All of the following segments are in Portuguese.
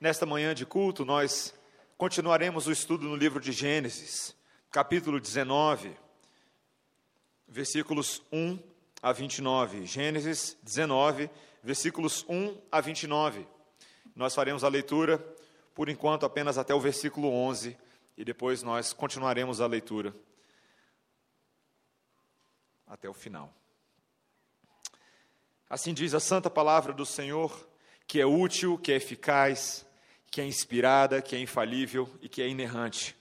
Nesta manhã de culto, nós continuaremos o estudo no livro de Gênesis, capítulo 19, versículos 1 a 29. Gênesis 19, versículos 1 a 29. Nós faremos a leitura, por enquanto, apenas até o versículo 11, e depois nós continuaremos a leitura até o final. Assim diz a santa palavra do Senhor, que é útil, que é eficaz, que é inspirada, que é infalível e que é inerrante.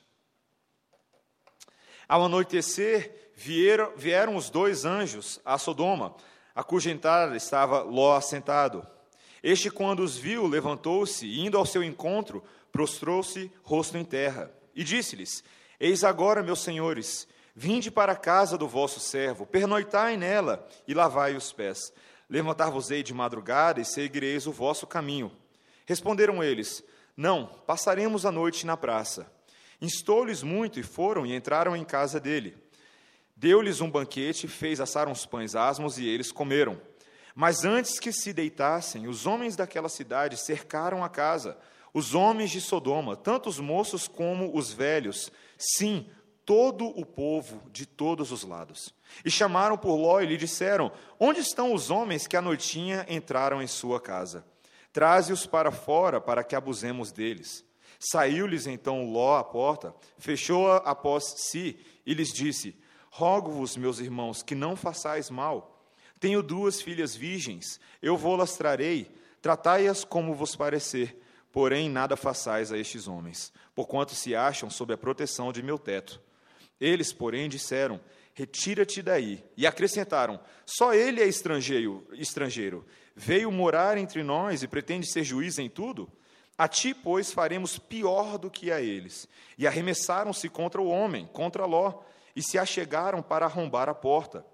Ao anoitecer, vieram, vieram os dois anjos a Sodoma, a cuja entrada estava Ló assentado. Este, quando os viu, levantou-se e, indo ao seu encontro, prostrou-se rosto em terra. E disse-lhes: Eis agora, meus senhores, vinde para a casa do vosso servo, pernoitai nela e lavai os pés. Levantar-vos-ei de madrugada e seguireis o vosso caminho. Responderam eles: Não, passaremos a noite na praça. Instou-lhes muito e foram e entraram em casa dele. Deu-lhes um banquete, fez assar uns pães asmos e eles comeram. Mas antes que se deitassem, os homens daquela cidade cercaram a casa, os homens de Sodoma, tanto os moços como os velhos, sim, todo o povo de todos os lados. E chamaram por Ló e lhe disseram: Onde estão os homens que à noitinha entraram em sua casa? Traze-os para fora, para que abusemos deles. Saiu-lhes então Ló à porta, fechou-a após si e lhes disse: Rogo-vos, meus irmãos, que não façais mal. Tenho duas filhas virgens, eu vou-las trarei, tratai-as como vos parecer, porém nada façais a estes homens, porquanto se acham sob a proteção de meu teto. Eles, porém, disseram: Retira-te daí. E acrescentaram: Só ele é estrangeiro, estrangeiro. Veio morar entre nós e pretende ser juiz em tudo? A ti, pois, faremos pior do que a eles. E arremessaram-se contra o homem, contra Ló, e se achegaram para arrombar a porta.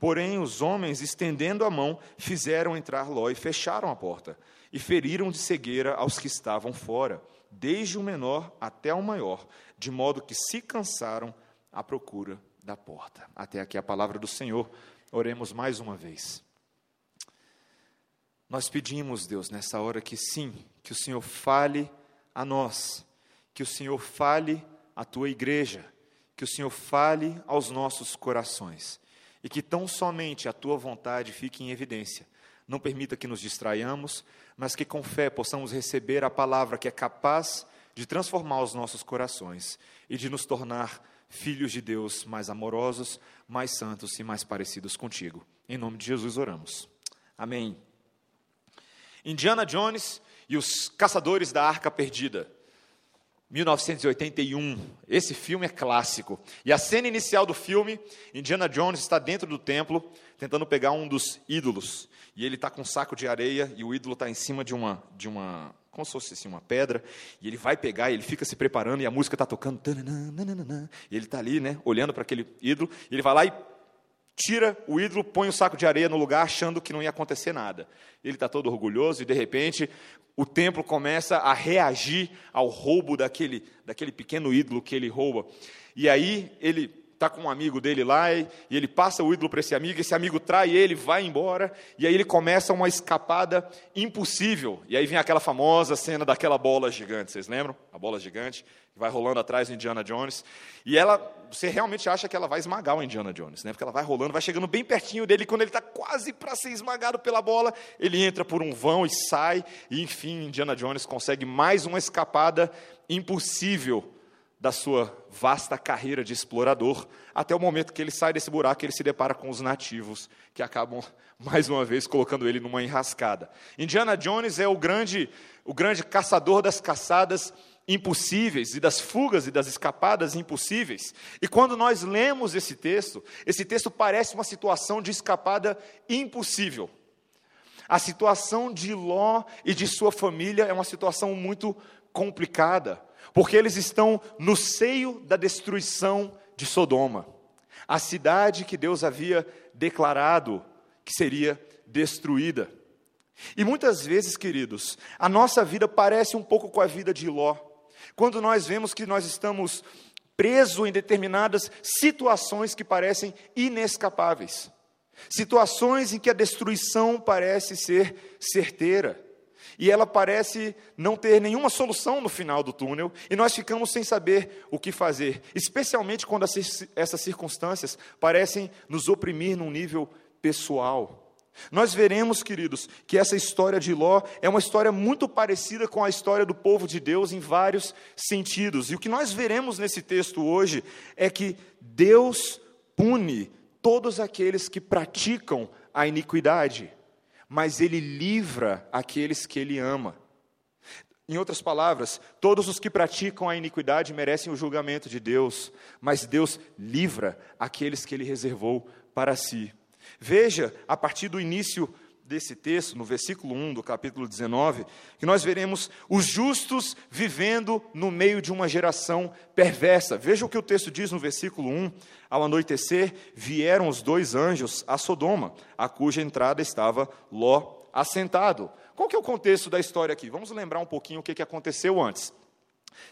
Porém, os homens, estendendo a mão, fizeram entrar Ló e fecharam a porta, e feriram de cegueira aos que estavam fora, desde o menor até o maior, de modo que se cansaram à procura da porta. Até aqui a palavra do Senhor. Oremos mais uma vez. Nós pedimos, Deus, nessa hora que sim, que o Senhor fale a nós, que o Senhor fale à tua igreja, que o Senhor fale aos nossos corações e que tão somente a tua vontade fique em evidência. Não permita que nos distraiamos, mas que com fé possamos receber a palavra que é capaz de transformar os nossos corações e de nos tornar filhos de Deus mais amorosos, mais santos e mais parecidos contigo. Em nome de Jesus oramos. Amém. Indiana Jones e os Caçadores da Arca Perdida. 1981. Esse filme é clássico. E a cena inicial do filme, Indiana Jones está dentro do templo, tentando pegar um dos ídolos. E ele está com um saco de areia e o ídolo está em cima de uma, de uma como se fosse assim, uma pedra, e ele vai pegar, e ele fica se preparando, e a música está tocando, e ele está ali, né, olhando para aquele ídolo, e ele vai lá e tira o ídolo, põe o saco de areia no lugar, achando que não ia acontecer nada. Ele está todo orgulhoso, e de repente o templo começa a reagir ao roubo daquele, daquele pequeno ídolo que ele rouba. E aí ele está com um amigo dele lá, e, ele passa o ídolo para esse amigo, esse amigo trai ele, vai embora, e aí ele começa uma escapada impossível. E aí vem aquela famosa cena daquela bola gigante, vocês lembram? A bola gigante, que vai rolando atrás do Indiana Jones. E ela, você realmente acha que ela vai esmagar o Indiana Jones, né? Porque ela vai rolando, vai chegando bem pertinho dele, e quando ele está quase para ser esmagado pela bola, ele entra por um vão e sai, e enfim, Indiana Jones consegue mais uma escapada impossível da sua vasta carreira de explorador, até o momento que ele sai desse buraco, ele se depara com os nativos, que acabam mais uma vez colocando ele numa enrascada. Indiana Jones é o grande, o grande caçador das caçadas impossíveis e das fugas e das escapadas impossíveis. E quando nós lemos esse texto, esse texto parece uma situação de escapada impossível. A situação de Ló e de sua família é uma situação muito complicada porque eles estão no seio da destruição de Sodoma, a cidade que Deus havia declarado que seria destruída. E muitas vezes, queridos, a nossa vida parece um pouco com a vida de Ló, quando nós vemos que nós estamos presos em determinadas situações que parecem inescapáveis, situações em que a destruição parece ser certeira. E ela parece não ter nenhuma solução no final do túnel, e nós ficamos sem saber o que fazer, especialmente quando essas circunstâncias parecem nos oprimir num nível pessoal. Nós veremos, queridos, que essa história de Ló é uma história muito parecida com a história do povo de Deus em vários sentidos. E o que nós veremos nesse texto hoje é que Deus pune todos aqueles que praticam a iniquidade mas ele livra aqueles que ele ama. Em outras palavras, todos os que praticam a iniquidade merecem o julgamento de Deus, mas Deus livra aqueles que ele reservou para si. Veja, a partir do início desse texto, no versículo 1 do capítulo 19, que nós veremos os justos vivendo no meio de uma geração perversa. Veja o que o texto diz no versículo 1: Ao anoitecer, vieram os dois anjos a Sodoma, a cuja entrada estava Ló assentado. Qual que é o contexto da história aqui? Vamos lembrar um pouquinho o que, que aconteceu antes.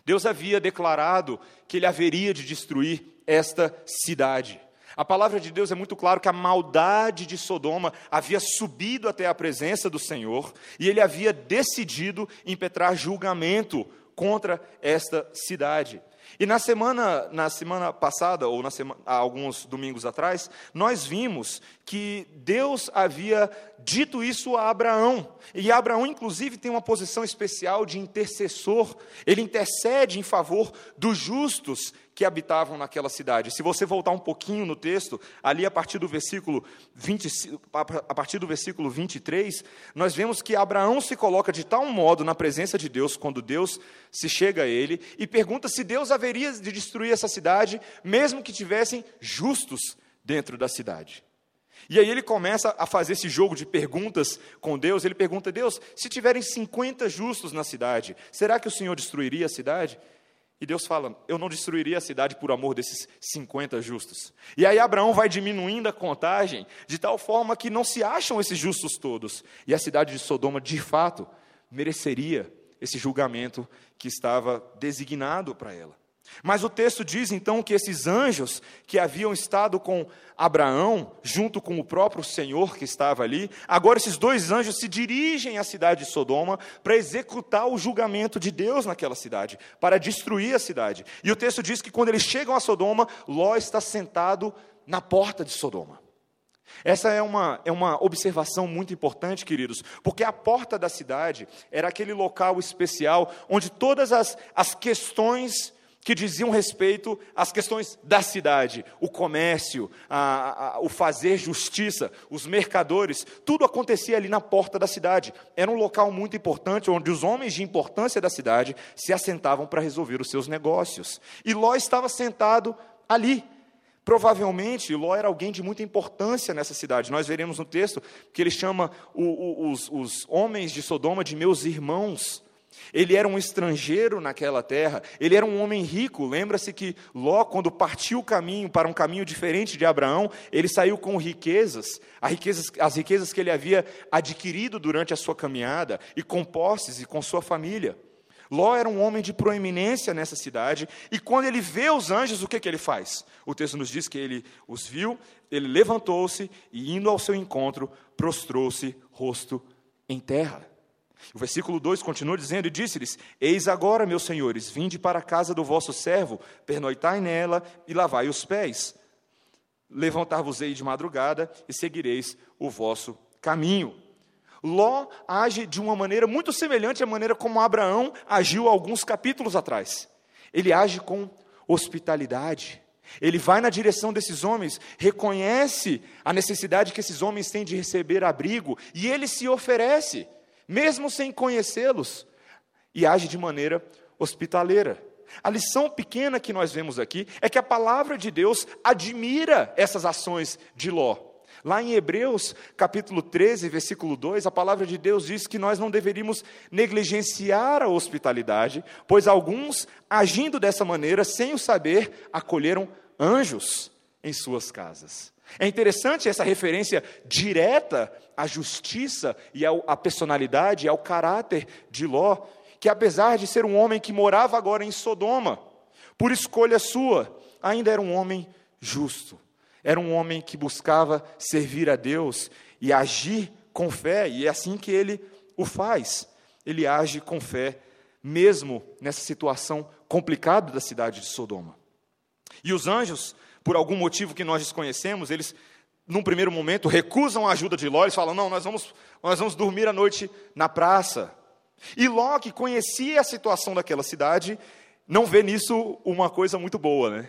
Deus havia declarado que ele haveria de destruir esta cidade. A palavra de Deus é muito claro que a maldade de Sodoma havia subido até a presença do Senhor e ele havia decidido impetrar julgamento contra esta cidade. E na semana, na semana passada, ou na semana, há alguns domingos atrás, nós vimos que Deus havia dito isso a Abraão. E Abraão, inclusive, tem uma posição especial de intercessor. Ele intercede em favor dos justos que habitavam naquela cidade. Se você voltar um pouquinho no texto, ali a partir do versículo 20, a partir do versículo 23, nós vemos que Abraão se coloca de tal modo na presença de Deus quando Deus se chega a ele e pergunta se Deus haveria de destruir essa cidade, mesmo que tivessem justos dentro da cidade. E aí ele começa a fazer esse jogo de perguntas com Deus. Ele pergunta: Deus, se tiverem 50 justos na cidade, será que o Senhor destruiria a cidade? E Deus fala: Eu não destruiria a cidade por amor desses 50 justos. E aí Abraão vai diminuindo a contagem, de tal forma que não se acham esses justos todos. E a cidade de Sodoma, de fato, mereceria esse julgamento que estava designado para ela. Mas o texto diz então que esses anjos que haviam estado com Abraão, junto com o próprio Senhor que estava ali, agora esses dois anjos se dirigem à cidade de Sodoma para executar o julgamento de Deus naquela cidade, para destruir a cidade. E o texto diz que quando eles chegam a Sodoma, Ló está sentado na porta de Sodoma. Essa é uma, é uma observação muito importante, queridos, porque a porta da cidade era aquele local especial onde todas as, as questões que diziam respeito às questões da cidade, o comércio, a, a, o fazer justiça, os mercadores, tudo acontecia ali na porta da cidade. Era um local muito importante, onde os homens de importância da cidade se assentavam para resolver os seus negócios. E Ló estava sentado ali. Provavelmente, Ló era alguém de muita importância nessa cidade. Nós veremos no texto que ele chama o, o, os, os homens de Sodoma de meus irmãos. Ele era um estrangeiro naquela terra, ele era um homem rico. Lembra-se que Ló, quando partiu o caminho para um caminho diferente de Abraão, ele saiu com riquezas, as riquezas, as riquezas que ele havia adquirido durante a sua caminhada, e com posses e com sua família. Ló era um homem de proeminência nessa cidade, e quando ele vê os anjos, o que, que ele faz? O texto nos diz que ele os viu, ele levantou-se e, indo ao seu encontro, prostrou-se rosto em terra. O versículo 2 continua dizendo: E disse-lhes: Eis agora, meus senhores, vinde para a casa do vosso servo, pernoitai nela e lavai os pés. Levantar-vos-ei de madrugada e seguireis o vosso caminho. Ló age de uma maneira muito semelhante à maneira como Abraão agiu alguns capítulos atrás. Ele age com hospitalidade. Ele vai na direção desses homens, reconhece a necessidade que esses homens têm de receber abrigo e ele se oferece mesmo sem conhecê-los, e age de maneira hospitaleira. A lição pequena que nós vemos aqui é que a palavra de Deus admira essas ações de Ló. Lá em Hebreus, capítulo 13, versículo 2, a palavra de Deus diz que nós não deveríamos negligenciar a hospitalidade, pois alguns, agindo dessa maneira, sem o saber, acolheram anjos em suas casas. É interessante essa referência direta à justiça e à personalidade, ao caráter de Ló, que apesar de ser um homem que morava agora em Sodoma, por escolha sua, ainda era um homem justo. Era um homem que buscava servir a Deus e agir com fé, e é assim que ele o faz. ele age com fé, mesmo nessa situação complicada da cidade de Sodoma. E os anjos, por algum motivo que nós desconhecemos, eles, num primeiro momento, recusam a ajuda de Ló, eles falam: não, nós vamos, nós vamos dormir à noite na praça. E Ló, que conhecia a situação daquela cidade, não vê nisso uma coisa muito boa, né?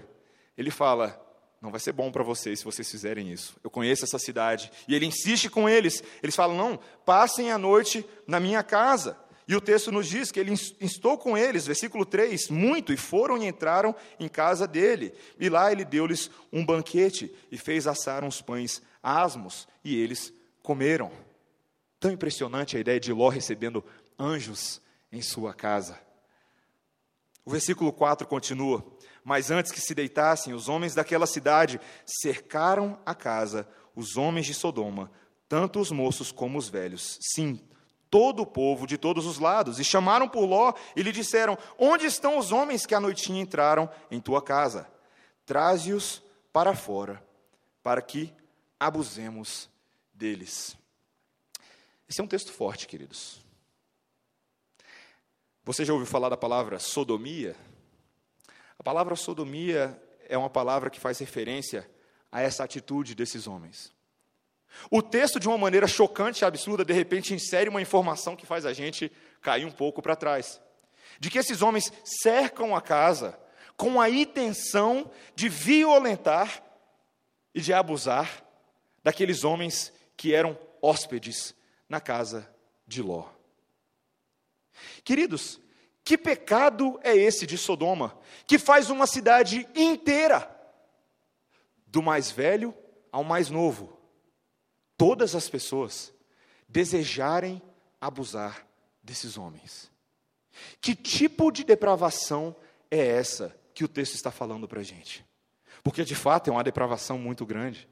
Ele fala: não vai ser bom para vocês se vocês fizerem isso. Eu conheço essa cidade. E ele insiste com eles. Eles falam: não, passem a noite na minha casa. E o texto nos diz que ele instou com eles, versículo 3, muito, e foram e entraram em casa dele. E lá ele deu-lhes um banquete e fez assar uns pães asmos, e eles comeram. Tão impressionante a ideia de Ló recebendo anjos em sua casa. O versículo 4 continua: Mas antes que se deitassem, os homens daquela cidade cercaram a casa, os homens de Sodoma, tanto os moços como os velhos. Sim, todo o povo de todos os lados, e chamaram por Ló e lhe disseram: Onde estão os homens que à noitinha entraram em tua casa? Traze-os para fora, para que abusemos deles. Esse é um texto forte, queridos. Você já ouviu falar da palavra sodomia? A palavra sodomia é uma palavra que faz referência a essa atitude desses homens. O texto, de uma maneira chocante e absurda, de repente insere uma informação que faz a gente cair um pouco para trás. De que esses homens cercam a casa com a intenção de violentar e de abusar daqueles homens que eram hóspedes na casa de Ló. Queridos, que pecado é esse de Sodoma, que faz uma cidade inteira, do mais velho ao mais novo, todas as pessoas desejarem abusar desses homens? Que tipo de depravação é essa que o texto está falando para a gente? Porque de fato é uma depravação muito grande.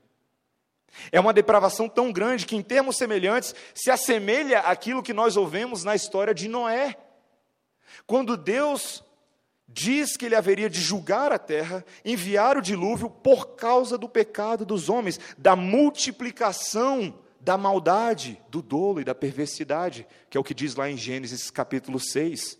É uma depravação tão grande que, em termos semelhantes, se assemelha àquilo que nós ouvemos na história de Noé. Quando Deus diz que ele haveria de julgar a terra, enviar o dilúvio por causa do pecado dos homens, da multiplicação da maldade, do dolo e da perversidade, que é o que diz lá em Gênesis capítulo 6.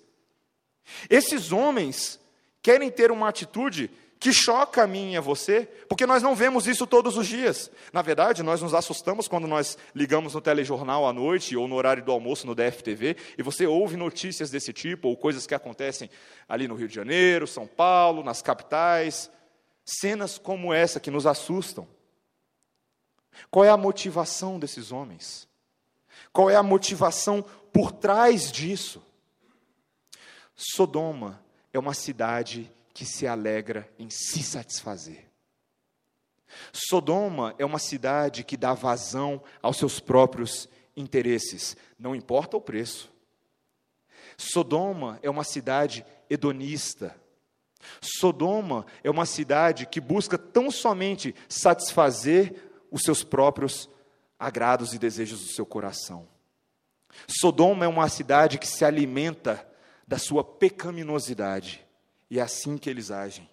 Esses homens querem ter uma atitude que choca a mim e a você, porque nós não vemos isso todos os dias. Na verdade, nós nos assustamos quando nós ligamos no telejornal à noite ou no horário do almoço no DFTV e você ouve notícias desse tipo ou coisas que acontecem ali no Rio de Janeiro, São Paulo, nas capitais, cenas como essa que nos assustam. Qual é a motivação desses homens? Qual é a motivação por trás disso? Sodoma é uma cidade que se alegra em se satisfazer. Sodoma é uma cidade que dá vazão aos seus próprios interesses, não importa o preço. Sodoma é uma cidade hedonista. Sodoma é uma cidade que busca tão somente satisfazer os seus próprios agrados e desejos do seu coração. Sodoma é uma cidade que se alimenta da sua pecaminosidade. E é assim que eles agem.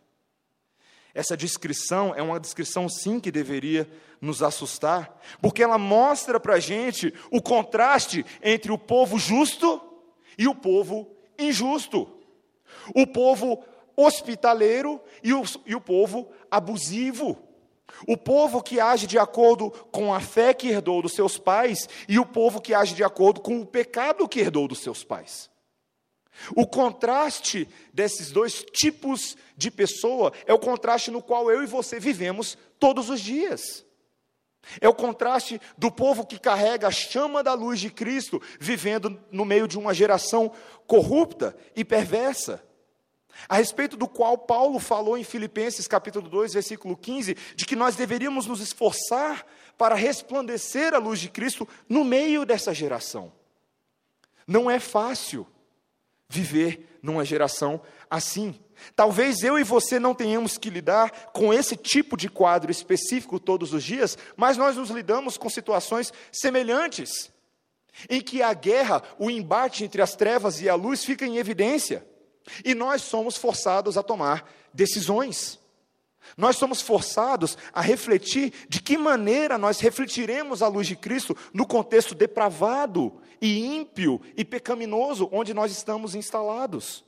Essa descrição é uma descrição, sim, que deveria nos assustar, porque ela mostra para a gente o contraste entre o povo justo e o povo injusto, o povo hospitaleiro e o, e o povo abusivo, o povo que age de acordo com a fé que herdou dos seus pais e o povo que age de acordo com o pecado que herdou dos seus pais. O contraste desses dois tipos de pessoa é o contraste no qual eu e você vivemos todos os dias. É o contraste do povo que carrega a chama da luz de Cristo, vivendo no meio de uma geração corrupta e perversa. A respeito do qual Paulo falou em Filipenses capítulo 2, versículo 15, de que nós deveríamos nos esforçar para resplandecer a luz de Cristo no meio dessa geração. Não é fácil viver numa geração assim. Talvez eu e você não tenhamos que lidar com esse tipo de quadro específico todos os dias, mas nós nos lidamos com situações semelhantes, em que a guerra, o embate entre as trevas e a luz fica em evidência, e nós somos forçados a tomar decisões. Nós somos forçados a refletir de que maneira nós refletiremos a luz de Cristo no contexto depravado e ímpio e pecaminoso onde nós estamos instalados.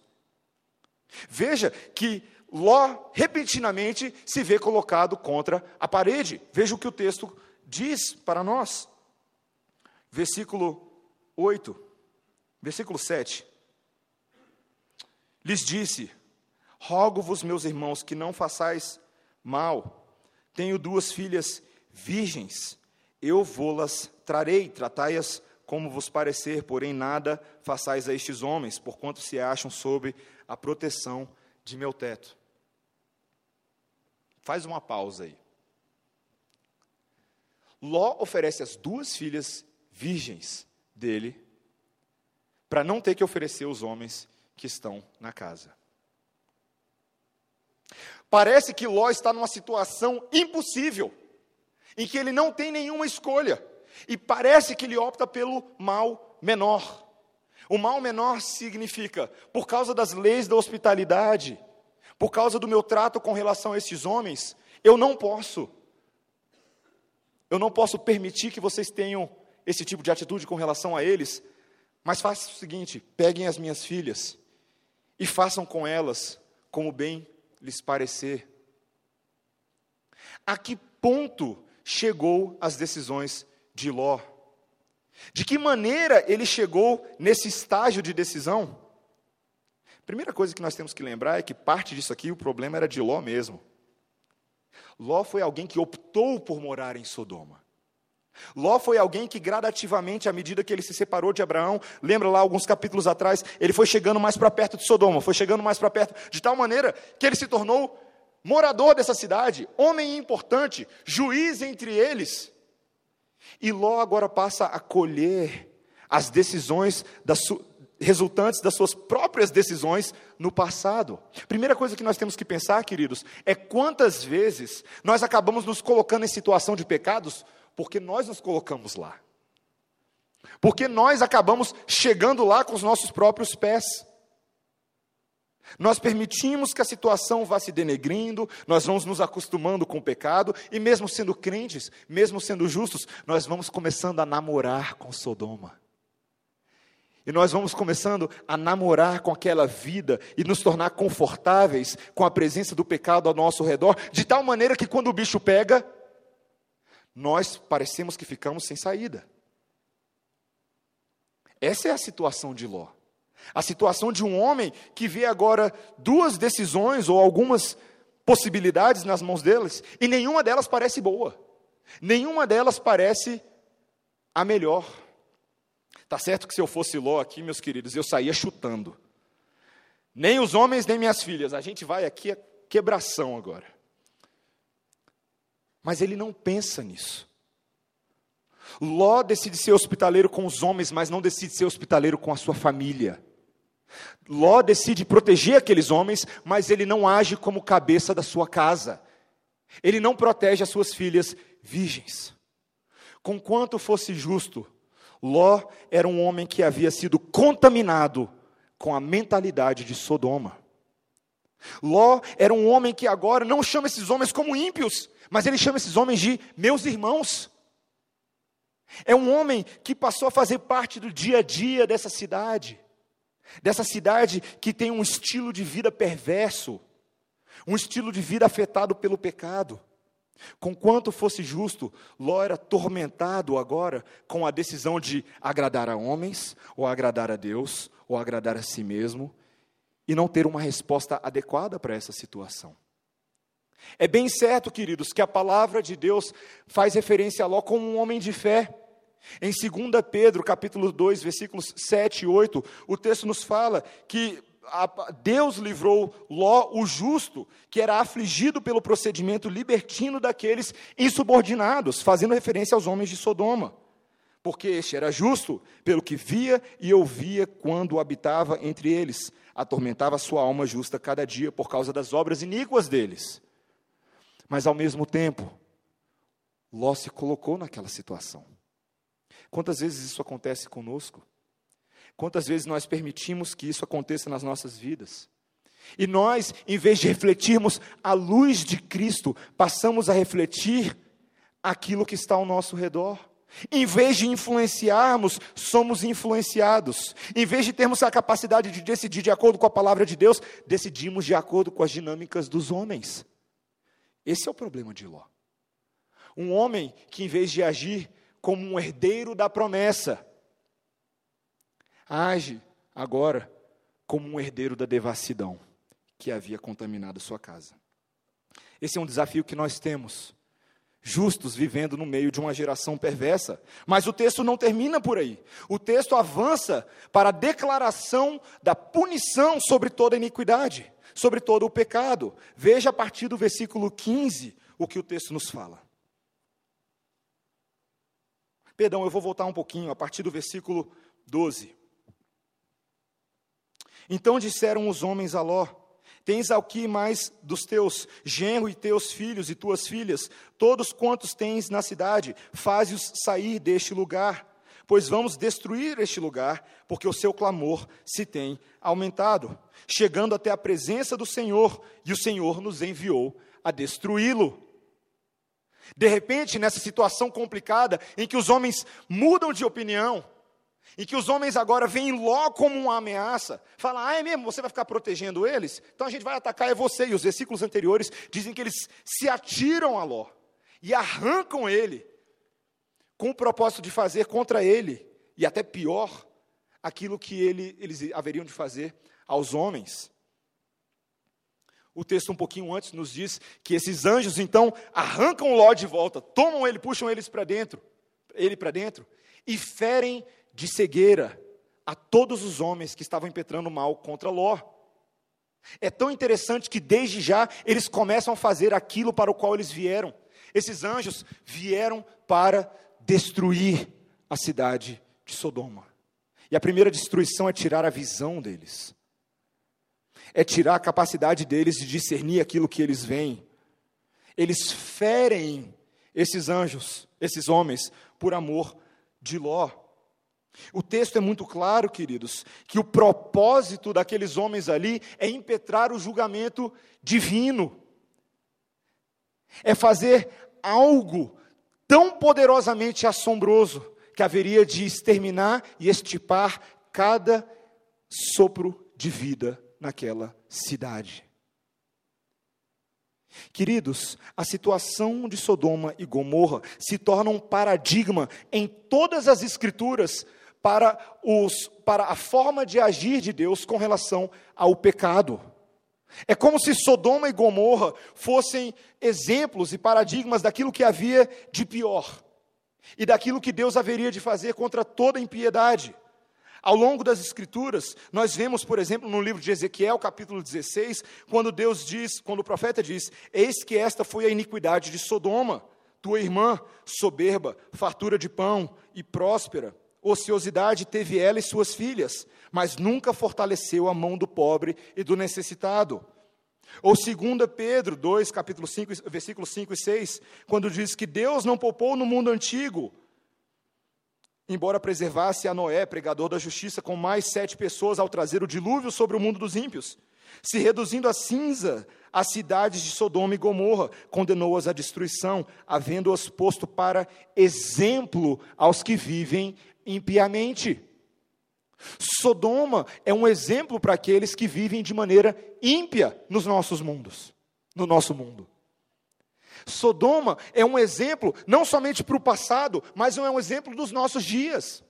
Veja que Ló repentinamente se vê colocado contra a parede. Veja o que o texto diz para nós. Versículo 8, versículo 7. Lhes disse: Rogo-vos, meus irmãos, que não façais mal. Tenho duas filhas virgens, eu vou-las trarei, tratai-as como vos parecer, porém nada façais a estes homens, porquanto se acham sob a proteção de meu teto. Faz uma pausa aí. Ló oferece as duas filhas virgens dele para não ter que oferecer os homens que estão na casa. Parece que Ló está numa situação impossível, em que ele não tem nenhuma escolha, e parece que ele opta pelo mal menor. O mal menor significa, por causa das leis da hospitalidade, por causa do meu trato com relação a esses homens, eu não posso, eu não posso permitir que vocês tenham esse tipo de atitude com relação a eles, mas façam o seguinte: peguem as minhas filhas e façam com elas como bem lhes parecer. A que ponto chegou as decisões de Ló? De que maneira ele chegou nesse estágio de decisão? Primeira coisa que nós temos que lembrar é que parte disso aqui, o problema era de Ló mesmo. Ló foi alguém que optou por morar em Sodoma. Ló foi alguém que gradativamente, à medida que ele se separou de Abraão, lembra lá alguns capítulos atrás, ele foi chegando mais para perto de Sodoma, foi chegando mais para perto, de tal maneira que ele se tornou morador dessa cidade, homem importante, juiz entre eles. E Ló agora passa a colher as decisões das resultantes das suas próprias decisões no passado. Primeira coisa que nós temos que pensar, queridos, é quantas vezes nós acabamos nos colocando em situação de pecados porque nós nos colocamos lá. Porque nós acabamos chegando lá com os nossos próprios pés. Nós permitimos que a situação vá se denegrindo, nós vamos nos acostumando com o pecado, e mesmo sendo crentes, mesmo sendo justos, nós vamos começando a namorar com Sodoma. E nós vamos começando a namorar com aquela vida e nos tornar confortáveis com a presença do pecado ao nosso redor, de tal maneira que quando o bicho pega, nós parecemos que ficamos sem saída. Essa é a situação de Ló. A situação de um homem que vê agora duas decisões ou algumas possibilidades nas mãos deles, e nenhuma delas parece boa. Nenhuma delas parece a melhor. Tá certo que se eu fosse Ló aqui, meus queridos, eu saía chutando. Nem os homens, nem minhas filhas. A gente vai aqui a quebração agora. Mas ele não pensa nisso. Ló decide ser hospitaleiro com os homens, mas não decide ser hospitaleiro com a sua família. Ló decide proteger aqueles homens, mas ele não age como cabeça da sua casa. Ele não protege as suas filhas virgens. Conquanto fosse justo, Ló era um homem que havia sido contaminado com a mentalidade de Sodoma. Ló era um homem que agora não chama esses homens como ímpios, mas ele chama esses homens de meus irmãos. É um homem que passou a fazer parte do dia a dia dessa cidade, dessa cidade que tem um estilo de vida perverso, um estilo de vida afetado pelo pecado. Conquanto fosse justo, Ló era atormentado agora com a decisão de agradar a homens, ou agradar a Deus, ou agradar a si mesmo, e não ter uma resposta adequada para essa situação. É bem certo, queridos, que a palavra de Deus faz referência a Ló como um homem de fé. Em 2 Pedro, capítulo 2, versículos 7 e 8, o texto nos fala que Deus livrou Ló, o justo, que era afligido pelo procedimento libertino daqueles insubordinados, fazendo referência aos homens de Sodoma. Porque este era justo pelo que via e ouvia quando habitava entre eles, atormentava sua alma justa cada dia por causa das obras iníquas deles. Mas ao mesmo tempo, Ló se colocou naquela situação. Quantas vezes isso acontece conosco? Quantas vezes nós permitimos que isso aconteça nas nossas vidas? E nós, em vez de refletirmos a luz de Cristo, passamos a refletir aquilo que está ao nosso redor. Em vez de influenciarmos, somos influenciados. Em vez de termos a capacidade de decidir de acordo com a palavra de Deus, decidimos de acordo com as dinâmicas dos homens. Esse é o problema de Ló. Um homem que, em vez de agir como um herdeiro da promessa, age agora como um herdeiro da devassidão que havia contaminado sua casa. Esse é um desafio que nós temos, justos vivendo no meio de uma geração perversa. Mas o texto não termina por aí. O texto avança para a declaração da punição sobre toda iniquidade, sobre todo o pecado. Veja a partir do versículo 15 o que o texto nos fala. Perdão, eu vou voltar um pouquinho, a partir do versículo 12. Então disseram os homens a Ló: Tens aqui mais dos teus genro e teus filhos e tuas filhas, todos quantos tens na cidade, faze-os sair deste lugar, pois vamos destruir este lugar, porque o seu clamor se tem aumentado, chegando até a presença do Senhor, e o Senhor nos enviou a destruí-lo. De repente, nessa situação complicada, em que os homens mudam de opinião, em que os homens agora veem Ló como uma ameaça, falam, ah, é mesmo, você vai ficar protegendo eles? Então a gente vai atacar é você. E os versículos anteriores dizem que eles se atiram a Ló e arrancam ele, com o propósito de fazer contra ele, e até pior, aquilo que ele, eles haveriam de fazer aos homens. O texto um pouquinho antes nos diz que esses anjos então arrancam Ló de volta, tomam ele, puxam eles para dentro, ele para dentro e ferem de cegueira a todos os homens que estavam impetrando mal contra Ló. É tão interessante que desde já eles começam a fazer aquilo para o qual eles vieram. Esses anjos vieram para destruir a cidade de Sodoma. E a primeira destruição é tirar a visão deles. É tirar a capacidade deles de discernir aquilo que eles veem. Eles ferem esses anjos, esses homens, por amor de Ló. O texto é muito claro, queridos, que o propósito daqueles homens ali é impetrar o julgamento divino, é fazer algo tão poderosamente assombroso que haveria de exterminar e estipar cada sopro de vida naquela cidade. Queridos, a situação de Sodoma e Gomorra se torna um paradigma em todas as escrituras para, os, para a forma de agir de Deus com relação ao pecado. É como se Sodoma e Gomorra fossem exemplos e paradigmas daquilo que havia de pior e daquilo que Deus haveria de fazer contra toda impiedade. Ao longo das Escrituras, nós vemos, por exemplo, no livro de Ezequiel, capítulo 16, quando Deus diz, quando o profeta diz: Eis que esta foi a iniquidade de Sodoma, tua irmã, soberba, fartura de pão e próspera ociosidade teve ela e suas filhas, mas nunca fortaleceu a mão do pobre e do necessitado. Ou 2 Pedro 2, capítulo 5, versículos 5 e 6, quando diz que Deus não poupou no mundo antigo, embora preservasse a Noé, pregador da justiça, com mais sete pessoas ao trazer o dilúvio sobre o mundo dos ímpios, se reduzindo a cinza as cidades de Sodoma e Gomorra, condenou-as à destruição, havendo-as posto para exemplo aos que vivem impiamente. Sodoma é um exemplo para aqueles que vivem de maneira ímpia nos nossos mundos, no nosso mundo. Sodoma é um exemplo não somente para o passado, mas é um exemplo dos nossos dias.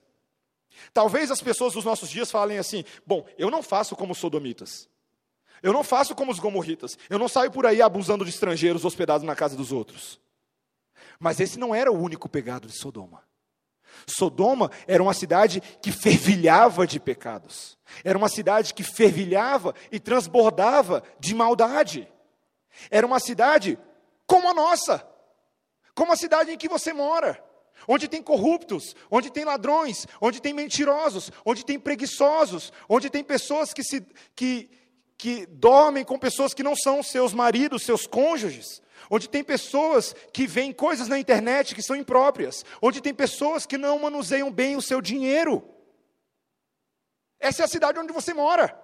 Talvez as pessoas dos nossos dias falem assim: bom, eu não faço como os sodomitas, eu não faço como os gomorritas, eu não saio por aí abusando de estrangeiros hospedados na casa dos outros. Mas esse não era o único pegado de Sodoma. Sodoma era uma cidade que fervilhava de pecados. Era uma cidade que fervilhava e transbordava de maldade. Era uma cidade como a nossa, como a cidade em que você mora, onde tem corruptos, onde tem ladrões, onde tem mentirosos, onde tem preguiçosos, onde tem pessoas que se que que dormem com pessoas que não são seus maridos, seus cônjuges, onde tem pessoas que veem coisas na internet que são impróprias, onde tem pessoas que não manuseiam bem o seu dinheiro. Essa é a cidade onde você mora.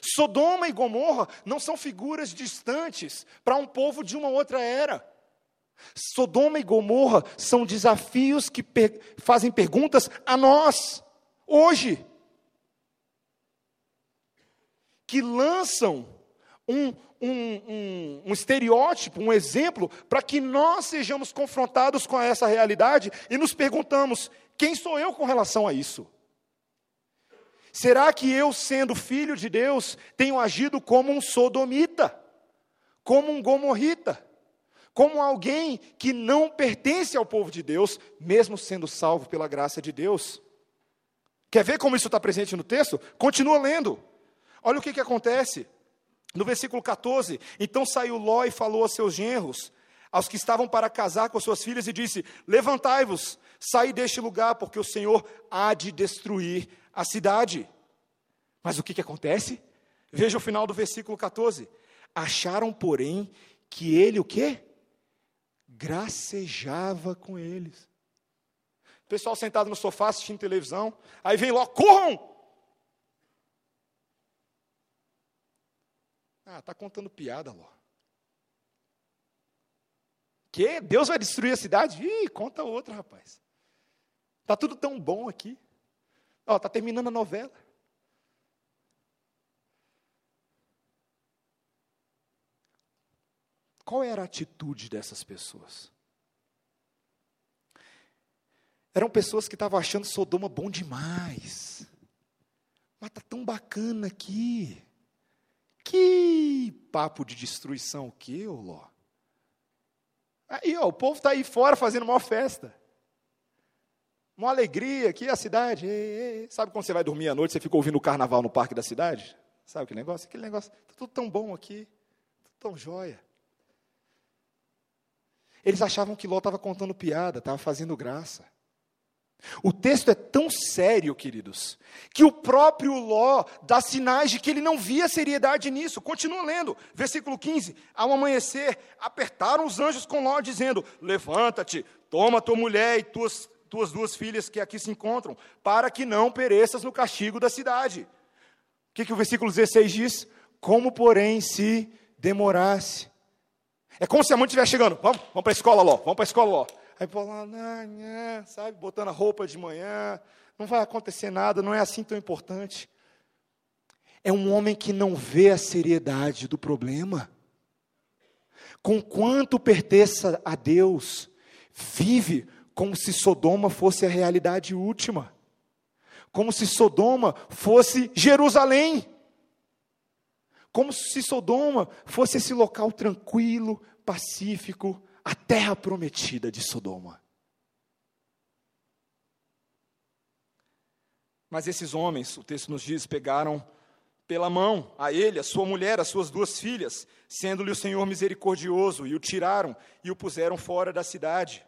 Sodoma e Gomorra não são figuras distantes para um povo de uma outra era. Sodoma e Gomorra são desafios que per fazem perguntas a nós, hoje, que lançam um, um, um, um estereótipo, um exemplo, para que nós sejamos confrontados com essa realidade e nos perguntamos: quem sou eu com relação a isso? Será que eu, sendo filho de Deus, tenho agido como um sodomita, como um gomorrita, como alguém que não pertence ao povo de Deus, mesmo sendo salvo pela graça de Deus? Quer ver como isso está presente no texto? Continua lendo. Olha o que, que acontece. No versículo 14: Então saiu Ló e falou a seus genros, aos que estavam para casar com suas filhas, e disse: Levantai-vos, saí deste lugar, porque o Senhor há de destruir a cidade. Mas o que, que acontece? Veja o final do versículo 14. Acharam, porém, que ele o quê? Gracejava com eles. O pessoal sentado no sofá assistindo televisão, aí vem Ló, corram! Ah, tá contando piada, Ló. Que? Deus vai destruir a cidade? Ih, conta outra, rapaz. Tá tudo tão bom aqui. Ó, tá terminando a novela. Qual era a atitude dessas pessoas? Eram pessoas que estavam achando Sodoma bom demais. Mas está tão bacana aqui. Que papo de destruição o que, ô Ló? Aí, ó, o povo está aí fora fazendo uma festa. Uma alegria aqui, a cidade. Ei, ei. Sabe quando você vai dormir à noite, você fica ouvindo o carnaval no parque da cidade? Sabe que negócio? Aquele negócio, está tudo tão bom aqui, tudo tão jóia. Eles achavam que Ló estava contando piada, estava fazendo graça. O texto é tão sério, queridos, que o próprio Ló dá sinais de que ele não via seriedade nisso. Continua lendo, versículo 15: Ao amanhecer, apertaram os anjos com Ló, dizendo: Levanta-te, toma tua mulher e tuas, tuas duas filhas que aqui se encontram, para que não pereças no castigo da cidade. O que, que o versículo 16 diz? Como, porém, se demorasse é como se a mãe estivesse chegando. Vamos, vamos para a escola, Ló. Vamos para a escola, Ló. Aí pô lá, sabe, botando a roupa de manhã. Não vai acontecer nada, não é assim tão importante. É um homem que não vê a seriedade do problema. Com quanto pertença a Deus, vive como se Sodoma fosse a realidade última. Como se Sodoma fosse Jerusalém. Como se Sodoma fosse esse local tranquilo, pacífico, a terra prometida de Sodoma. Mas esses homens, o texto nos diz, pegaram pela mão a ele, a sua mulher, as suas duas filhas, sendo-lhe o Senhor misericordioso, e o tiraram e o puseram fora da cidade.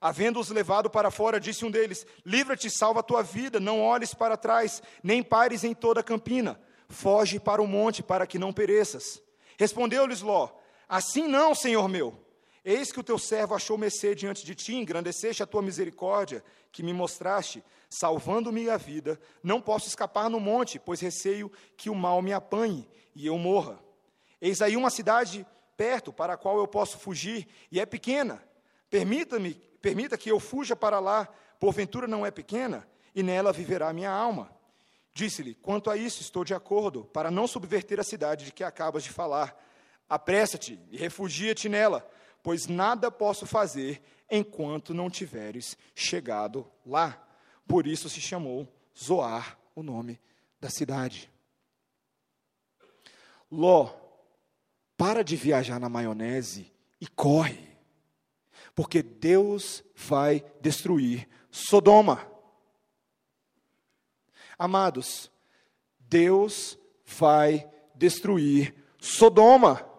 Havendo-os levado para fora, disse um deles: Livra-te, salva a tua vida, não olhes para trás, nem pares em toda a campina foge para o monte, para que não pereças. Respondeu-lhes Ló: Assim não, senhor meu. Eis que o teu servo achou mercê diante de ti, engrandeceste a tua misericórdia, que me mostraste, salvando-me a vida. Não posso escapar no monte, pois receio que o mal me apanhe e eu morra. Eis aí uma cidade perto, para a qual eu posso fugir, e é pequena. Permita-me, permita que eu fuja para lá, porventura não é pequena, e nela viverá minha alma. Disse-lhe: Quanto a isso, estou de acordo, para não subverter a cidade de que acabas de falar. Apressa-te e refugia-te nela, pois nada posso fazer enquanto não tiveres chegado lá. Por isso se chamou Zoar, o nome da cidade. Ló, para de viajar na maionese e corre, porque Deus vai destruir Sodoma. Amados, Deus vai destruir Sodoma.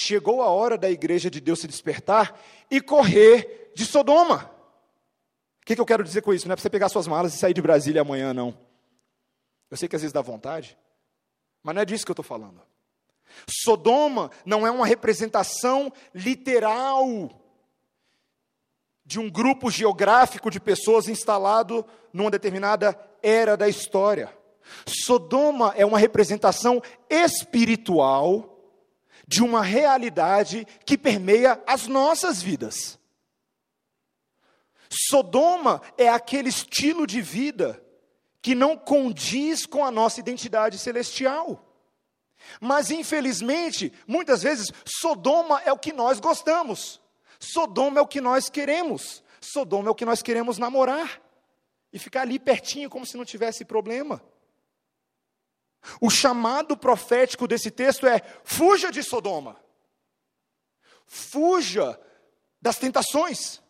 Chegou a hora da igreja de Deus se despertar e correr de Sodoma. O que, que eu quero dizer com isso? Não é para você pegar suas malas e sair de Brasília amanhã, não. Eu sei que às vezes dá vontade, mas não é disso que eu estou falando. Sodoma não é uma representação literal de um grupo geográfico de pessoas instalado numa determinada era da história. Sodoma é uma representação espiritual de uma realidade que permeia as nossas vidas. Sodoma é aquele estilo de vida que não condiz com a nossa identidade celestial. Mas, infelizmente, muitas vezes, Sodoma é o que nós gostamos, Sodoma é o que nós queremos, Sodoma é o que nós queremos namorar e ficar ali pertinho como se não tivesse problema. O chamado profético desse texto é: fuja de Sodoma, fuja das tentações,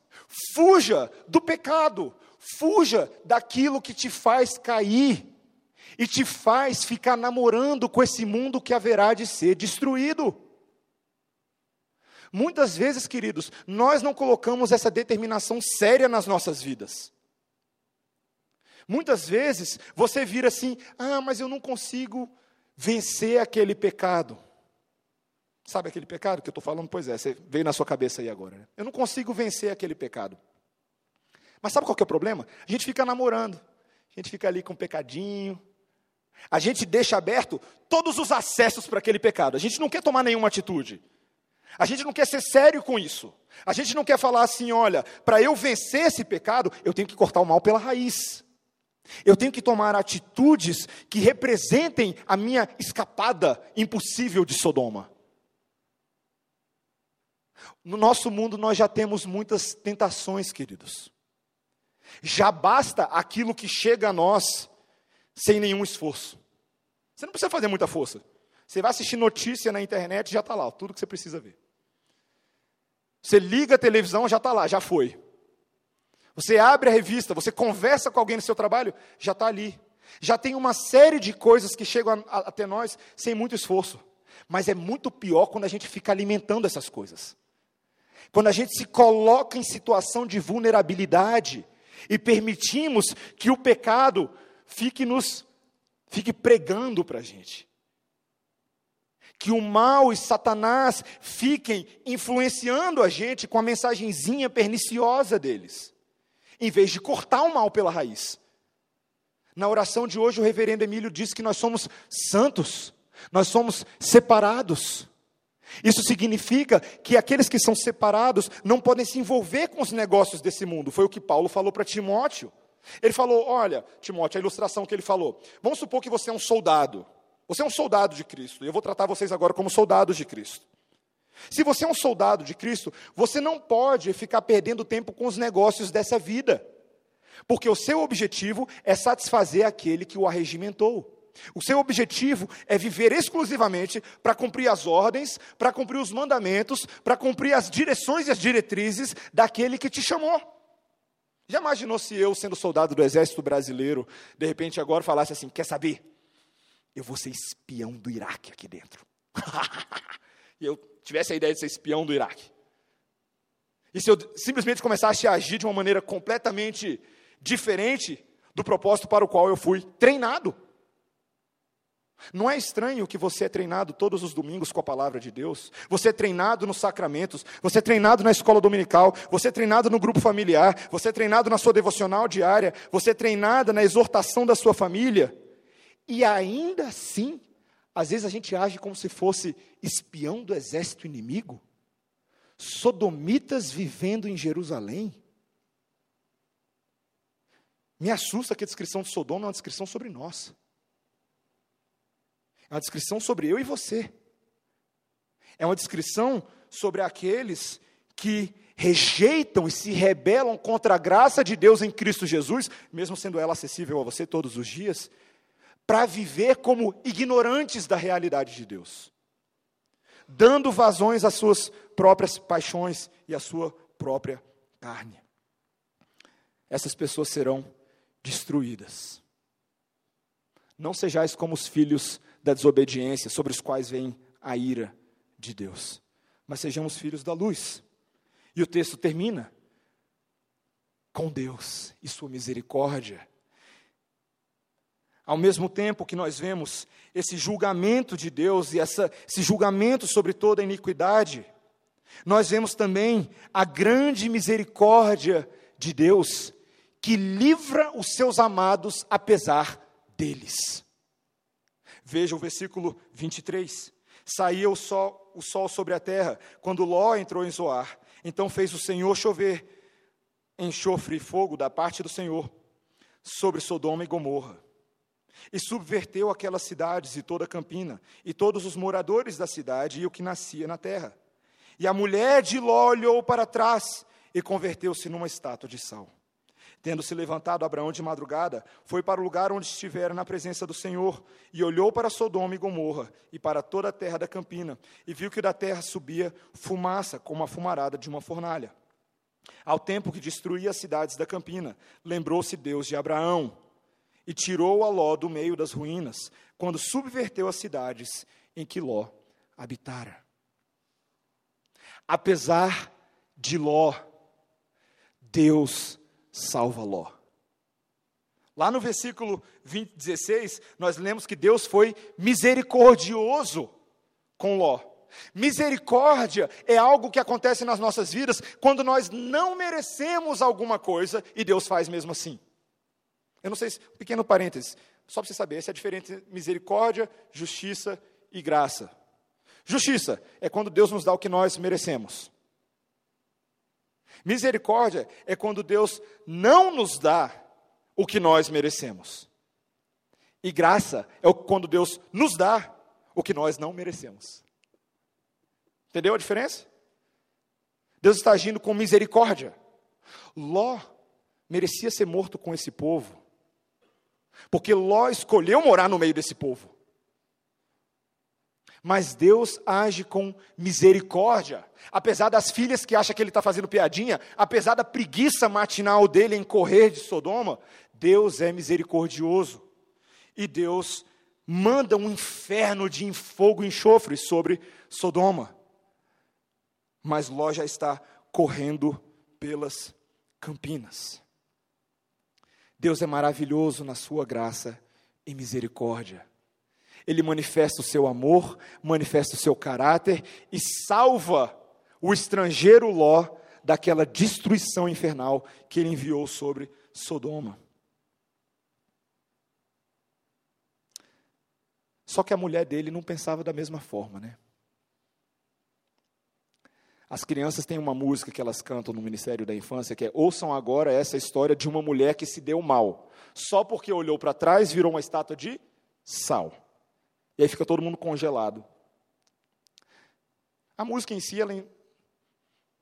fuja do pecado, fuja daquilo que te faz cair e te faz ficar namorando com esse mundo que haverá de ser destruído. Muitas vezes, queridos, nós não colocamos essa determinação séria nas nossas vidas. Muitas vezes você vira assim: ah, mas eu não consigo vencer aquele pecado. Sabe aquele pecado que eu estou falando? Pois é, você veio na sua cabeça aí agora. Né? Eu não consigo vencer aquele pecado. Mas sabe qual que é o problema? A gente fica namorando, a gente fica ali com um pecadinho, a gente deixa aberto todos os acessos para aquele pecado, a gente não quer tomar nenhuma atitude. A gente não quer ser sério com isso. A gente não quer falar assim, olha, para eu vencer esse pecado, eu tenho que cortar o mal pela raiz. Eu tenho que tomar atitudes que representem a minha escapada impossível de Sodoma. No nosso mundo nós já temos muitas tentações, queridos. Já basta aquilo que chega a nós sem nenhum esforço. Você não precisa fazer muita força. Você vai assistir notícia na internet, já está lá, tudo que você precisa ver. Você liga a televisão, já está lá, já foi. Você abre a revista, você conversa com alguém no seu trabalho, já está ali. Já tem uma série de coisas que chegam até nós sem muito esforço. Mas é muito pior quando a gente fica alimentando essas coisas. Quando a gente se coloca em situação de vulnerabilidade e permitimos que o pecado fique nos fique pregando para a gente. Que o mal e Satanás fiquem influenciando a gente com a mensagenzinha perniciosa deles em vez de cortar o mal pela raiz. Na oração de hoje, o reverendo Emílio disse que nós somos santos, nós somos separados. Isso significa que aqueles que são separados não podem se envolver com os negócios desse mundo. Foi o que Paulo falou para Timóteo. Ele falou: Olha, Timóteo, a ilustração que ele falou. Vamos supor que você é um soldado. Você é um soldado de Cristo. E eu vou tratar vocês agora como soldados de Cristo. Se você é um soldado de Cristo, você não pode ficar perdendo tempo com os negócios dessa vida, porque o seu objetivo é satisfazer aquele que o arregimentou. O seu objetivo é viver exclusivamente para cumprir as ordens, para cumprir os mandamentos, para cumprir as direções e as diretrizes daquele que te chamou. Já imaginou se eu, sendo soldado do exército brasileiro, de repente agora falasse assim: quer saber? Eu vou ser espião do Iraque aqui dentro. e eu tivesse a ideia de ser espião do Iraque. E se eu simplesmente começasse a agir de uma maneira completamente diferente do propósito para o qual eu fui treinado. Não é estranho que você é treinado todos os domingos com a palavra de Deus? Você é treinado nos sacramentos, você é treinado na escola dominical, você é treinado no grupo familiar, você é treinado na sua devocional diária, você é treinada na exortação da sua família. E ainda assim, às vezes a gente age como se fosse espião do exército inimigo, sodomitas vivendo em Jerusalém. Me assusta que a descrição de Sodoma é uma descrição sobre nós. É uma descrição sobre eu e você. É uma descrição sobre aqueles que rejeitam e se rebelam contra a graça de Deus em Cristo Jesus, mesmo sendo ela acessível a você todos os dias, para viver como ignorantes da realidade de Deus, dando vazões às suas próprias paixões e à sua própria carne. Essas pessoas serão destruídas. Não sejais como os filhos da desobediência, sobre os quais vem a ira de Deus, mas sejamos filhos da luz. E o texto termina com Deus e sua misericórdia ao mesmo tempo que nós vemos esse julgamento de Deus e essa, esse julgamento sobre toda a iniquidade, Nós vemos também a grande misericórdia de Deus, que livra os seus amados apesar deles. Veja o versículo 23. Saía o sol, o sol sobre a terra, quando Ló entrou em Zoar. Então fez o Senhor chover enxofre e fogo da parte do Senhor sobre Sodoma e Gomorra. E subverteu aquelas cidades e toda a campina, e todos os moradores da cidade e o que nascia na terra. E a mulher de Ló olhou para trás e converteu-se numa estátua de sal. Tendo se levantado Abraão de madrugada, foi para o lugar onde estivera na presença do Senhor, e olhou para Sodoma e Gomorra, e para toda a terra da campina, e viu que da terra subia fumaça, como a fumarada de uma fornalha. Ao tempo que destruía as cidades da campina, lembrou-se Deus de Abraão, e tirou a Ló do meio das ruínas, quando subverteu as cidades em que Ló habitara. Apesar de Ló, Deus salva Ló. Lá no versículo 20, 16, nós lemos que Deus foi misericordioso com Ló. Misericórdia é algo que acontece nas nossas vidas quando nós não merecemos alguma coisa e Deus faz mesmo assim. Eu não sei se, um pequeno parênteses, só para você saber, essa é a diferença entre misericórdia, justiça e graça. Justiça é quando Deus nos dá o que nós merecemos. Misericórdia é quando Deus não nos dá o que nós merecemos. E graça é quando Deus nos dá o que nós não merecemos. Entendeu a diferença? Deus está agindo com misericórdia. Ló merecia ser morto com esse povo, porque Ló escolheu morar no meio desse povo. Mas Deus age com misericórdia. Apesar das filhas que acham que ele está fazendo piadinha, apesar da preguiça matinal dele em correr de Sodoma, Deus é misericordioso. E Deus manda um inferno de fogo e enxofre sobre Sodoma. Mas Ló já está correndo pelas campinas. Deus é maravilhoso na sua graça e misericórdia. Ele manifesta o seu amor, manifesta o seu caráter e salva o estrangeiro Ló daquela destruição infernal que ele enviou sobre Sodoma. Só que a mulher dele não pensava da mesma forma, né? As crianças têm uma música que elas cantam no Ministério da Infância que é Ouçam agora essa história de uma mulher que se deu mal. Só porque olhou para trás virou uma estátua de sal. E aí fica todo mundo congelado. A música em si, ela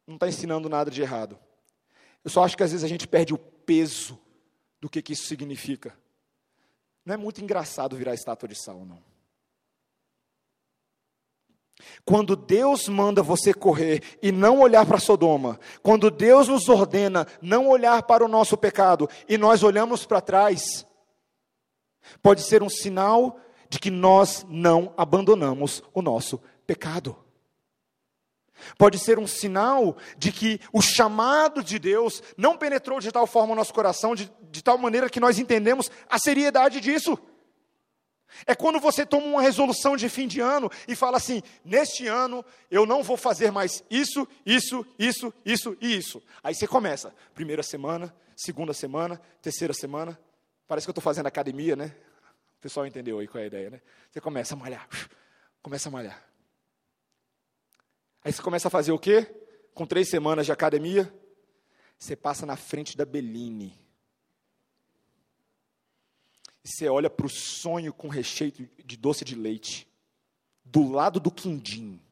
não está ensinando nada de errado. Eu só acho que às vezes a gente perde o peso do que, que isso significa. Não é muito engraçado virar estátua de sal, não. Quando Deus manda você correr e não olhar para Sodoma, quando Deus nos ordena não olhar para o nosso pecado e nós olhamos para trás, pode ser um sinal de que nós não abandonamos o nosso pecado. Pode ser um sinal de que o chamado de Deus não penetrou de tal forma o nosso coração, de, de tal maneira que nós entendemos a seriedade disso. É quando você toma uma resolução de fim de ano e fala assim: neste ano eu não vou fazer mais isso, isso, isso, isso e isso. Aí você começa, primeira semana, segunda semana, terceira semana. Parece que eu estou fazendo academia, né? O pessoal entendeu aí qual é a ideia, né? Você começa a malhar, começa a malhar. Aí você começa a fazer o quê? Com três semanas de academia, você passa na frente da Beline. E você olha para o sonho com recheio de doce de leite, do lado do quindim.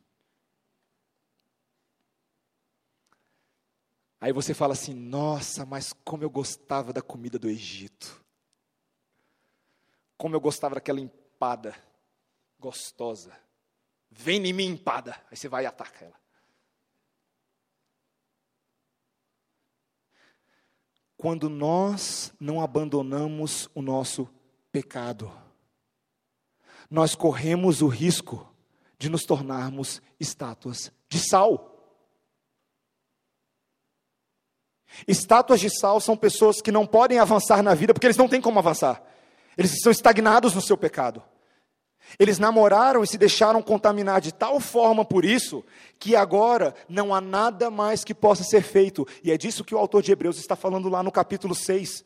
Aí você fala assim: nossa, mas como eu gostava da comida do Egito. Como eu gostava daquela empada gostosa. Vem em mim, empada. Aí você vai e ataca ela. Quando nós não abandonamos o nosso pecado, nós corremos o risco de nos tornarmos estátuas de sal. Estátuas de sal são pessoas que não podem avançar na vida porque eles não têm como avançar. Eles estão estagnados no seu pecado. Eles namoraram e se deixaram contaminar de tal forma por isso, que agora não há nada mais que possa ser feito. E é disso que o autor de Hebreus está falando lá no capítulo 6.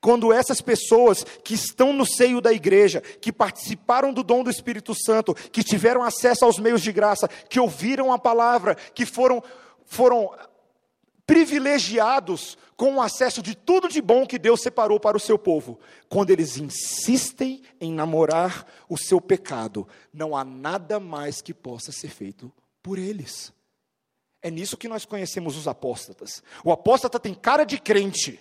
Quando essas pessoas que estão no seio da igreja, que participaram do dom do Espírito Santo, que tiveram acesso aos meios de graça, que ouviram a palavra, que foram, foram privilegiados com o acesso de tudo de bom que Deus separou para o seu povo. Quando eles insistem em namorar o seu pecado, não há nada mais que possa ser feito por eles. É nisso que nós conhecemos os apóstatas. O apóstata tem cara de crente,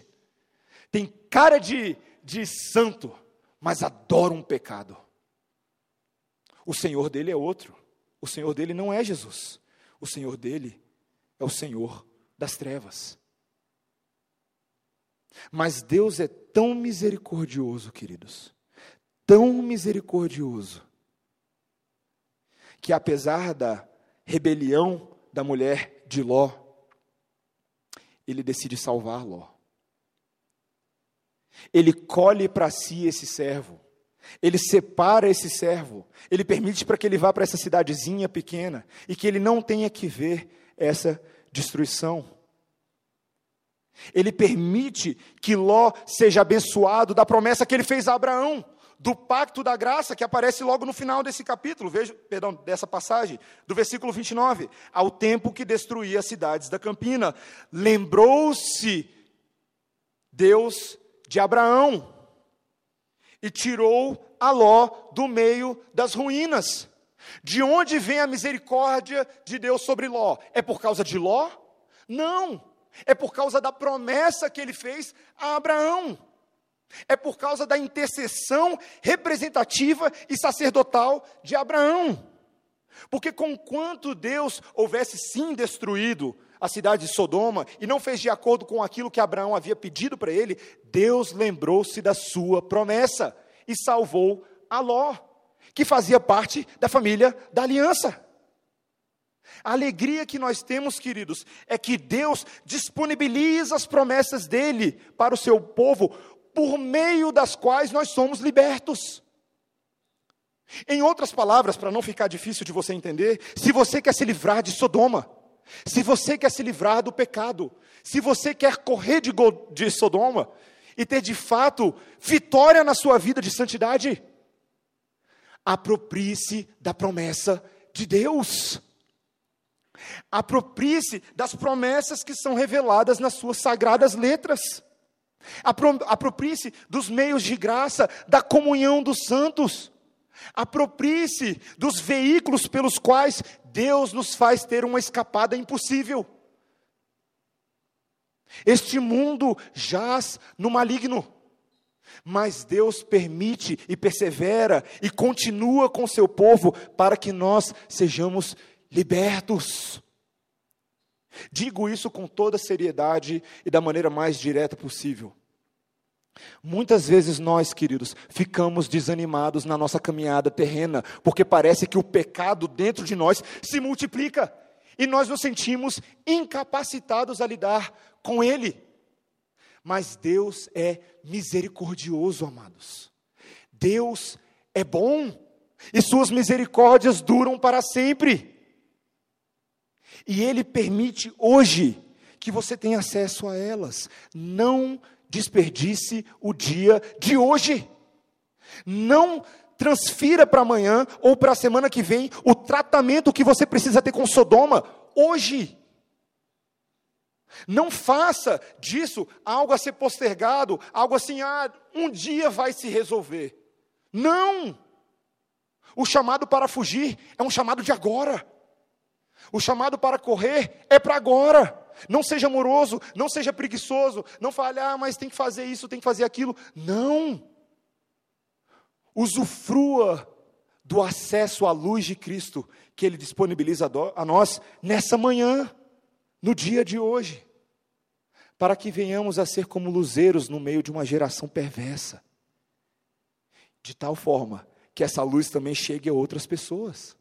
tem cara de, de santo, mas adora um pecado. O Senhor dele é outro. O Senhor dele não é Jesus. O Senhor dele é o Senhor das trevas. Mas Deus é tão misericordioso, queridos, tão misericordioso, que apesar da rebelião da mulher de Ló, ele decide salvar Ló. Ele colhe para si esse servo, ele separa esse servo, ele permite para que ele vá para essa cidadezinha pequena e que ele não tenha que ver essa destruição. Ele permite que Ló seja abençoado da promessa que ele fez a Abraão, do pacto da graça que aparece logo no final desse capítulo, veja, perdão, dessa passagem, do versículo 29, ao tempo que destruía as cidades da campina, lembrou-se Deus de Abraão e tirou a Ló do meio das ruínas. De onde vem a misericórdia de Deus sobre Ló? É por causa de Ló? Não. É por causa da promessa que ele fez a Abraão. É por causa da intercessão representativa e sacerdotal de Abraão. Porque conquanto Deus houvesse sim destruído a cidade de Sodoma e não fez de acordo com aquilo que Abraão havia pedido para ele, Deus lembrou-se da sua promessa e salvou a Ló que fazia parte da família da aliança. A alegria que nós temos, queridos, é que Deus disponibiliza as promessas dele para o seu povo, por meio das quais nós somos libertos. Em outras palavras, para não ficar difícil de você entender, se você quer se livrar de Sodoma, se você quer se livrar do pecado, se você quer correr de, de Sodoma e ter de fato vitória na sua vida de santidade, aproprie-se da promessa de Deus. Aproprie-se das promessas que são reveladas nas suas sagradas letras. Aproprie-se dos meios de graça, da comunhão dos santos. Aproprie-se dos veículos pelos quais Deus nos faz ter uma escapada impossível. Este mundo jaz no maligno. Mas Deus permite e persevera e continua com seu povo para que nós sejamos libertos. Digo isso com toda seriedade e da maneira mais direta possível. Muitas vezes nós, queridos, ficamos desanimados na nossa caminhada terrena, porque parece que o pecado dentro de nós se multiplica e nós nos sentimos incapacitados a lidar com ele. Mas Deus é misericordioso, amados. Deus é bom e suas misericórdias duram para sempre. E Ele permite hoje que você tenha acesso a elas. Não desperdice o dia de hoje. Não transfira para amanhã ou para a semana que vem o tratamento que você precisa ter com Sodoma hoje. Não faça disso algo a ser postergado, algo assim, ah, um dia vai se resolver. Não! O chamado para fugir é um chamado de agora. O chamado para correr é para agora. Não seja amoroso, não seja preguiçoso, não fale, ah, mas tem que fazer isso, tem que fazer aquilo. Não! Usufrua do acesso à luz de Cristo que Ele disponibiliza a nós nessa manhã no dia de hoje, para que venhamos a ser como luzeiros no meio de uma geração perversa, de tal forma que essa luz também chegue a outras pessoas.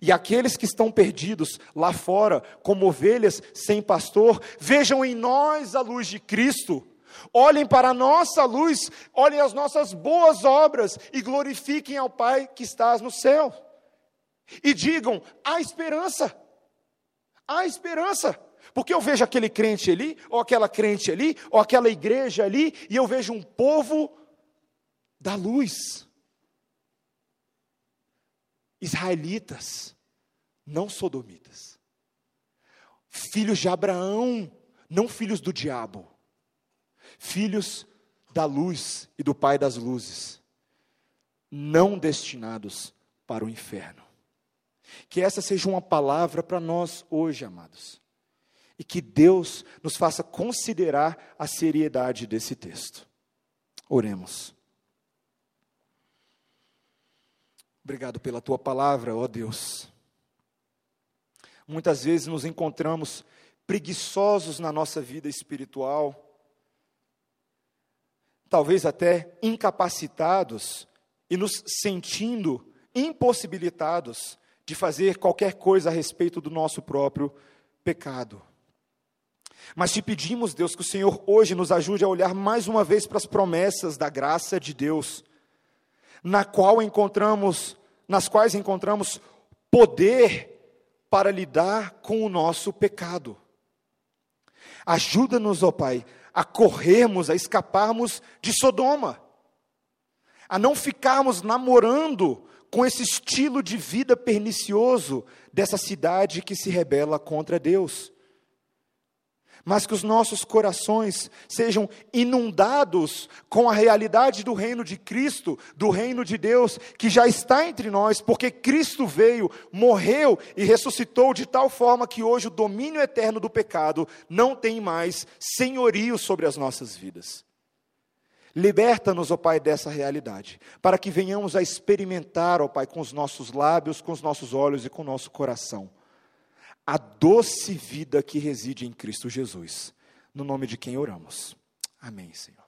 E aqueles que estão perdidos lá fora, como ovelhas sem pastor, vejam em nós a luz de Cristo, Olhem para a nossa luz, olhem as nossas boas obras e glorifiquem ao Pai que estás no céu. E digam: há esperança, há esperança. Porque eu vejo aquele crente ali, ou aquela crente ali, ou aquela igreja ali, e eu vejo um povo da luz. Israelitas, não sodomitas. Filhos de Abraão, não filhos do diabo. Filhos da luz e do Pai das luzes, não destinados para o inferno. Que essa seja uma palavra para nós hoje, amados. E que Deus nos faça considerar a seriedade desse texto. Oremos. Obrigado pela tua palavra, ó Deus. Muitas vezes nos encontramos preguiçosos na nossa vida espiritual, talvez até incapacitados e nos sentindo impossibilitados de fazer qualquer coisa a respeito do nosso próprio pecado. Mas te pedimos, Deus, que o Senhor hoje nos ajude a olhar mais uma vez para as promessas da graça de Deus, na qual encontramos, nas quais encontramos poder para lidar com o nosso pecado. Ajuda-nos, ó Pai, a corrermos, a escaparmos de Sodoma, a não ficarmos namorando com esse estilo de vida pernicioso dessa cidade que se rebela contra Deus mas que os nossos corações sejam inundados com a realidade do reino de Cristo, do reino de Deus, que já está entre nós, porque Cristo veio, morreu e ressuscitou de tal forma que hoje o domínio eterno do pecado não tem mais senhorio sobre as nossas vidas. Liberta-nos, ó Pai, dessa realidade, para que venhamos a experimentar, ó Pai, com os nossos lábios, com os nossos olhos e com o nosso coração a doce vida que reside em Cristo Jesus. No nome de quem oramos. Amém, Senhor.